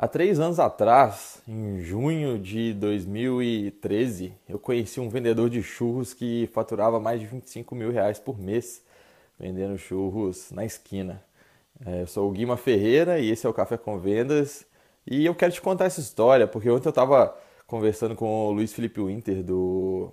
Há três anos atrás, em junho de 2013, eu conheci um vendedor de churros que faturava mais de 25 mil reais por mês vendendo churros na esquina. É, eu sou o Guima Ferreira e esse é o Café com Vendas. E eu quero te contar essa história, porque ontem eu estava conversando com o Luiz Felipe Winter do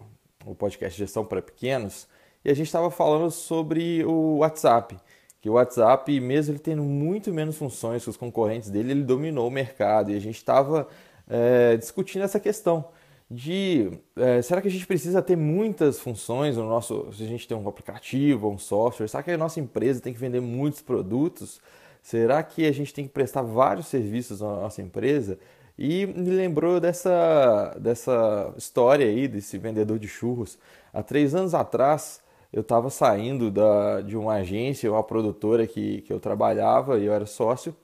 podcast Gestão para Pequenos e a gente estava falando sobre o WhatsApp que o WhatsApp, mesmo ele tendo muito menos funções que os concorrentes dele, ele dominou o mercado e a gente estava é, discutindo essa questão de é, será que a gente precisa ter muitas funções no nosso, se a gente tem um aplicativo, um software, será que a nossa empresa tem que vender muitos produtos? Será que a gente tem que prestar vários serviços na nossa empresa? E me lembrou dessa, dessa história aí, desse vendedor de churros. Há três anos atrás, eu estava saindo da, de uma agência, uma produtora que, que eu trabalhava e eu era sócio,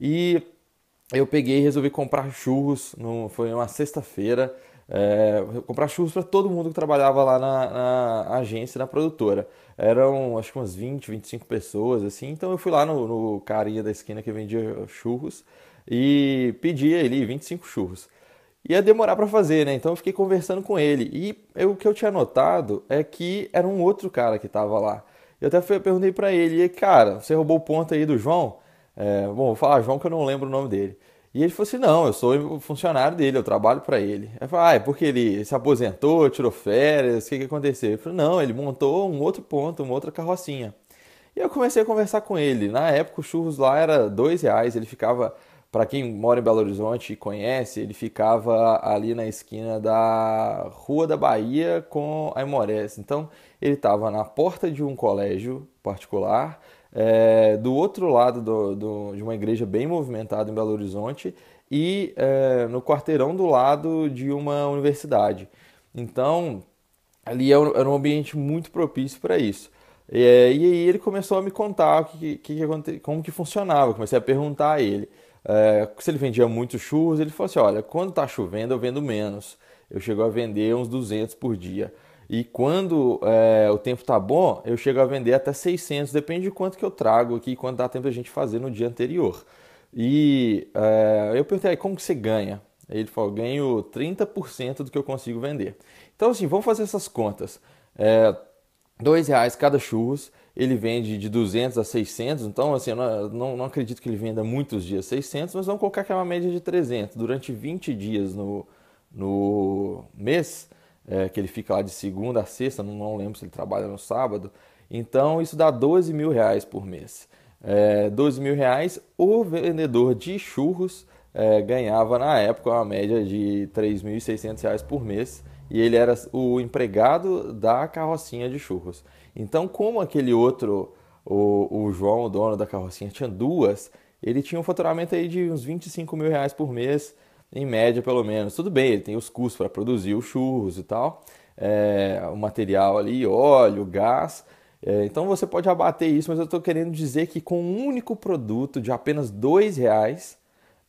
e eu peguei e resolvi comprar churros, no, foi uma sexta-feira, é, comprar churros para todo mundo que trabalhava lá na, na, agência, na produtora. Eram acho que umas 20, 25 pessoas, assim, então eu fui lá no, no carinha da esquina que vendia churros e pedi ali 25 churros ia demorar para fazer, né? Então eu fiquei conversando com ele. E eu, o que eu tinha notado é que era um outro cara que estava lá. Eu até fui, perguntei para ele, e cara, você roubou o ponto aí do João? É, bom, vou falar João que eu não lembro o nome dele. E ele falou assim: não, eu sou funcionário dele, eu trabalho para ele. Eu falei: ah, é porque ele se aposentou, tirou férias, o que, que aconteceu? Ele falou: não, ele montou um outro ponto, uma outra carrocinha. E eu comecei a conversar com ele. Na época o churros lá era dois reais, ele ficava para quem mora em Belo Horizonte e conhece, ele ficava ali na esquina da Rua da Bahia com a Imores. Então, ele estava na porta de um colégio particular, é, do outro lado do, do, de uma igreja bem movimentada em Belo Horizonte e é, no quarteirão do lado de uma universidade. Então, ali era um ambiente muito propício para isso. É, e aí ele começou a me contar que, que, que, como que funcionava. comecei a perguntar a ele. É, se ele vendia muitos churros, ele falou assim: olha, quando está chovendo eu vendo menos. Eu chego a vender uns 200 por dia. E quando é, o tempo está bom, eu chego a vender até 600, depende de quanto que eu trago aqui, quanto dá tempo a gente fazer no dia anterior. E é, eu perguntei, como que você ganha? Ele falou, ganho 30% do que eu consigo vender. Então, assim, vamos fazer essas contas. É, dois reais cada churros, ele vende de 200 a 600, então assim, não, não, não, acredito que ele venda muitos dias 600, mas vamos colocar que é uma média de 300. Durante 20 dias no, no mês, é, que ele fica lá de segunda a sexta, não, não, lembro se ele trabalha no sábado, então isso dá 12 mil reais por mês. É, 12 mil reais, o vendedor de churros é, ganhava na época uma média de 3.600 reais por mês, e ele era o empregado da carrocinha de churros. Então, como aquele outro, o, o João, o dono da carrocinha, tinha duas, ele tinha um faturamento aí de uns 25 mil reais por mês, em média pelo menos. Tudo bem, ele tem os custos para produzir os churros e tal, é, o material ali, óleo, gás. É, então você pode abater isso, mas eu estou querendo dizer que com um único produto de apenas dois reais,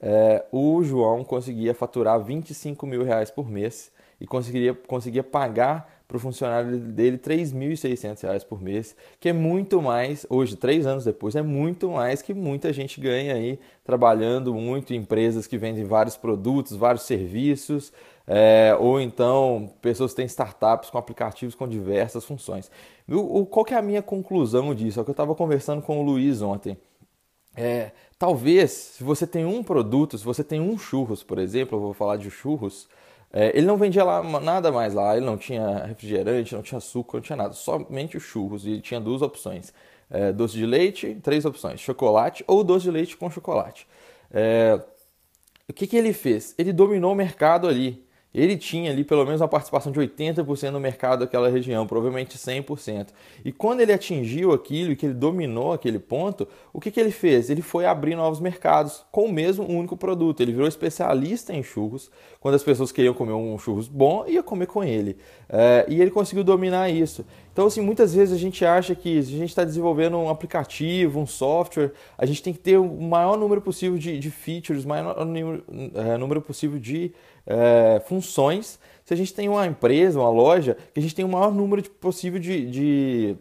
é, o João conseguia faturar 25 mil reais por mês e conseguiria, conseguia pagar para o funcionário dele R$ 3.600 por mês, que é muito mais, hoje, três anos depois, é muito mais que muita gente ganha aí trabalhando muito em empresas que vendem vários produtos, vários serviços, é, ou então pessoas que têm startups com aplicativos com diversas funções. O, o, qual que é a minha conclusão disso? É o que eu estava conversando com o Luiz ontem. É, talvez, se você tem um produto, se você tem um churros, por exemplo, eu vou falar de churros, é, ele não vendia lá nada mais lá, ele não tinha refrigerante, não tinha açúcar, não tinha nada, somente os churros. E tinha duas opções: é, doce de leite, três opções: chocolate ou doce de leite com chocolate. É, o que, que ele fez? Ele dominou o mercado ali ele tinha ali pelo menos uma participação de 80% no mercado daquela região, provavelmente 100%. E quando ele atingiu aquilo e que ele dominou aquele ponto, o que, que ele fez? Ele foi abrir novos mercados com o mesmo único produto. Ele virou especialista em churros. Quando as pessoas queriam comer um churros bom, ia comer com ele. É, e ele conseguiu dominar isso. Então, assim, muitas vezes a gente acha que se a gente está desenvolvendo um aplicativo, um software, a gente tem que ter o maior número possível de, de features, o maior número, é, número possível de é, funções. Se a gente tem uma empresa, uma loja, que a gente tem o maior número possível de, de,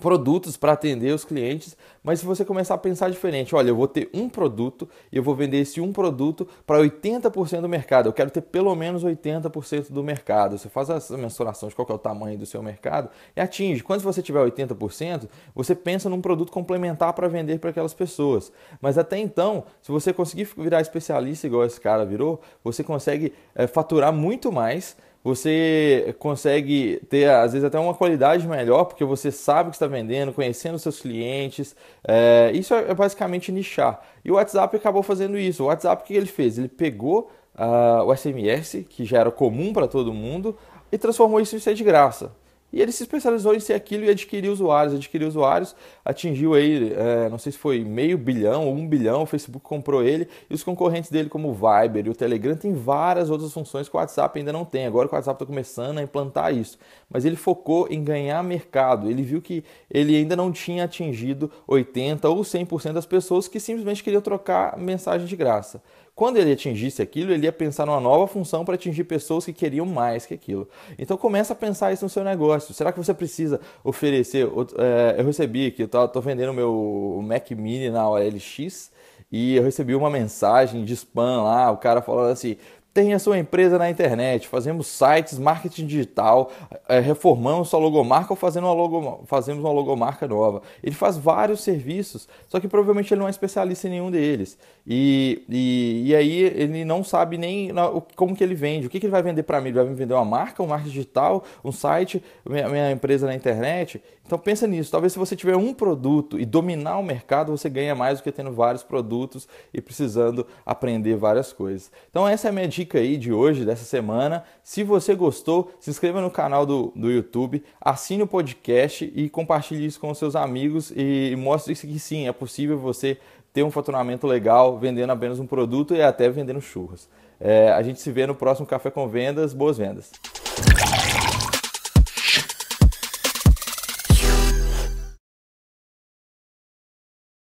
produtos para atender os clientes, mas se você começar a pensar diferente, olha, eu vou ter um produto e eu vou vender esse um produto para 80% do mercado, eu quero ter pelo menos 80% do mercado. Você faz essa mensuração de qual é o tamanho do seu mercado e atinge. Quando você tiver 80%, você pensa num produto complementar para vender para aquelas pessoas. Mas até então, se você conseguir virar especialista igual esse cara virou, você consegue é, faturar muito mais você consegue ter, às vezes, até uma qualidade melhor, porque você sabe o que está vendendo, conhecendo seus clientes. É, isso é, é basicamente nichar. E o WhatsApp acabou fazendo isso. O WhatsApp, o que ele fez? Ele pegou uh, o SMS, que já era comum para todo mundo, e transformou isso em ser de graça. E ele se especializou em ser aquilo e adquirir usuários, adquirir usuários, atingiu aí, é, não sei se foi meio bilhão ou um bilhão, o Facebook comprou ele, e os concorrentes dele, como o Viber e o Telegram, tem várias outras funções que o WhatsApp ainda não tem. Agora o WhatsApp está começando a implantar isso. Mas ele focou em ganhar mercado, ele viu que ele ainda não tinha atingido 80% ou 100% das pessoas que simplesmente queriam trocar mensagem de graça. Quando ele atingisse aquilo, ele ia pensar numa nova função para atingir pessoas que queriam mais que aquilo. Então começa a pensar isso no seu negócio. Será que você precisa oferecer? É, eu recebi aqui, eu estou vendendo meu Mac Mini na OLX e eu recebi uma mensagem de spam lá, o cara falando assim, Tenha sua empresa na internet, fazemos sites, marketing digital, é, reformamos sua logomarca ou fazendo uma logo, fazemos uma logomarca nova. Ele faz vários serviços, só que provavelmente ele não é especialista em nenhum deles. E, e, e aí ele não sabe nem como que ele vende, o que, que ele vai vender para mim. Ele vai me vender uma marca, um marketing digital, um site, minha, minha empresa na internet. Então pensa nisso, talvez se você tiver um produto e dominar o mercado, você ganha mais do que tendo vários produtos e precisando aprender várias coisas. Então essa é a minha dica aí de hoje, dessa semana. Se você gostou, se inscreva no canal do, do YouTube, assine o podcast e compartilhe isso com seus amigos e mostre que sim, é possível você ter um faturamento legal vendendo apenas um produto e até vendendo churros. É, a gente se vê no próximo Café com Vendas. Boas vendas!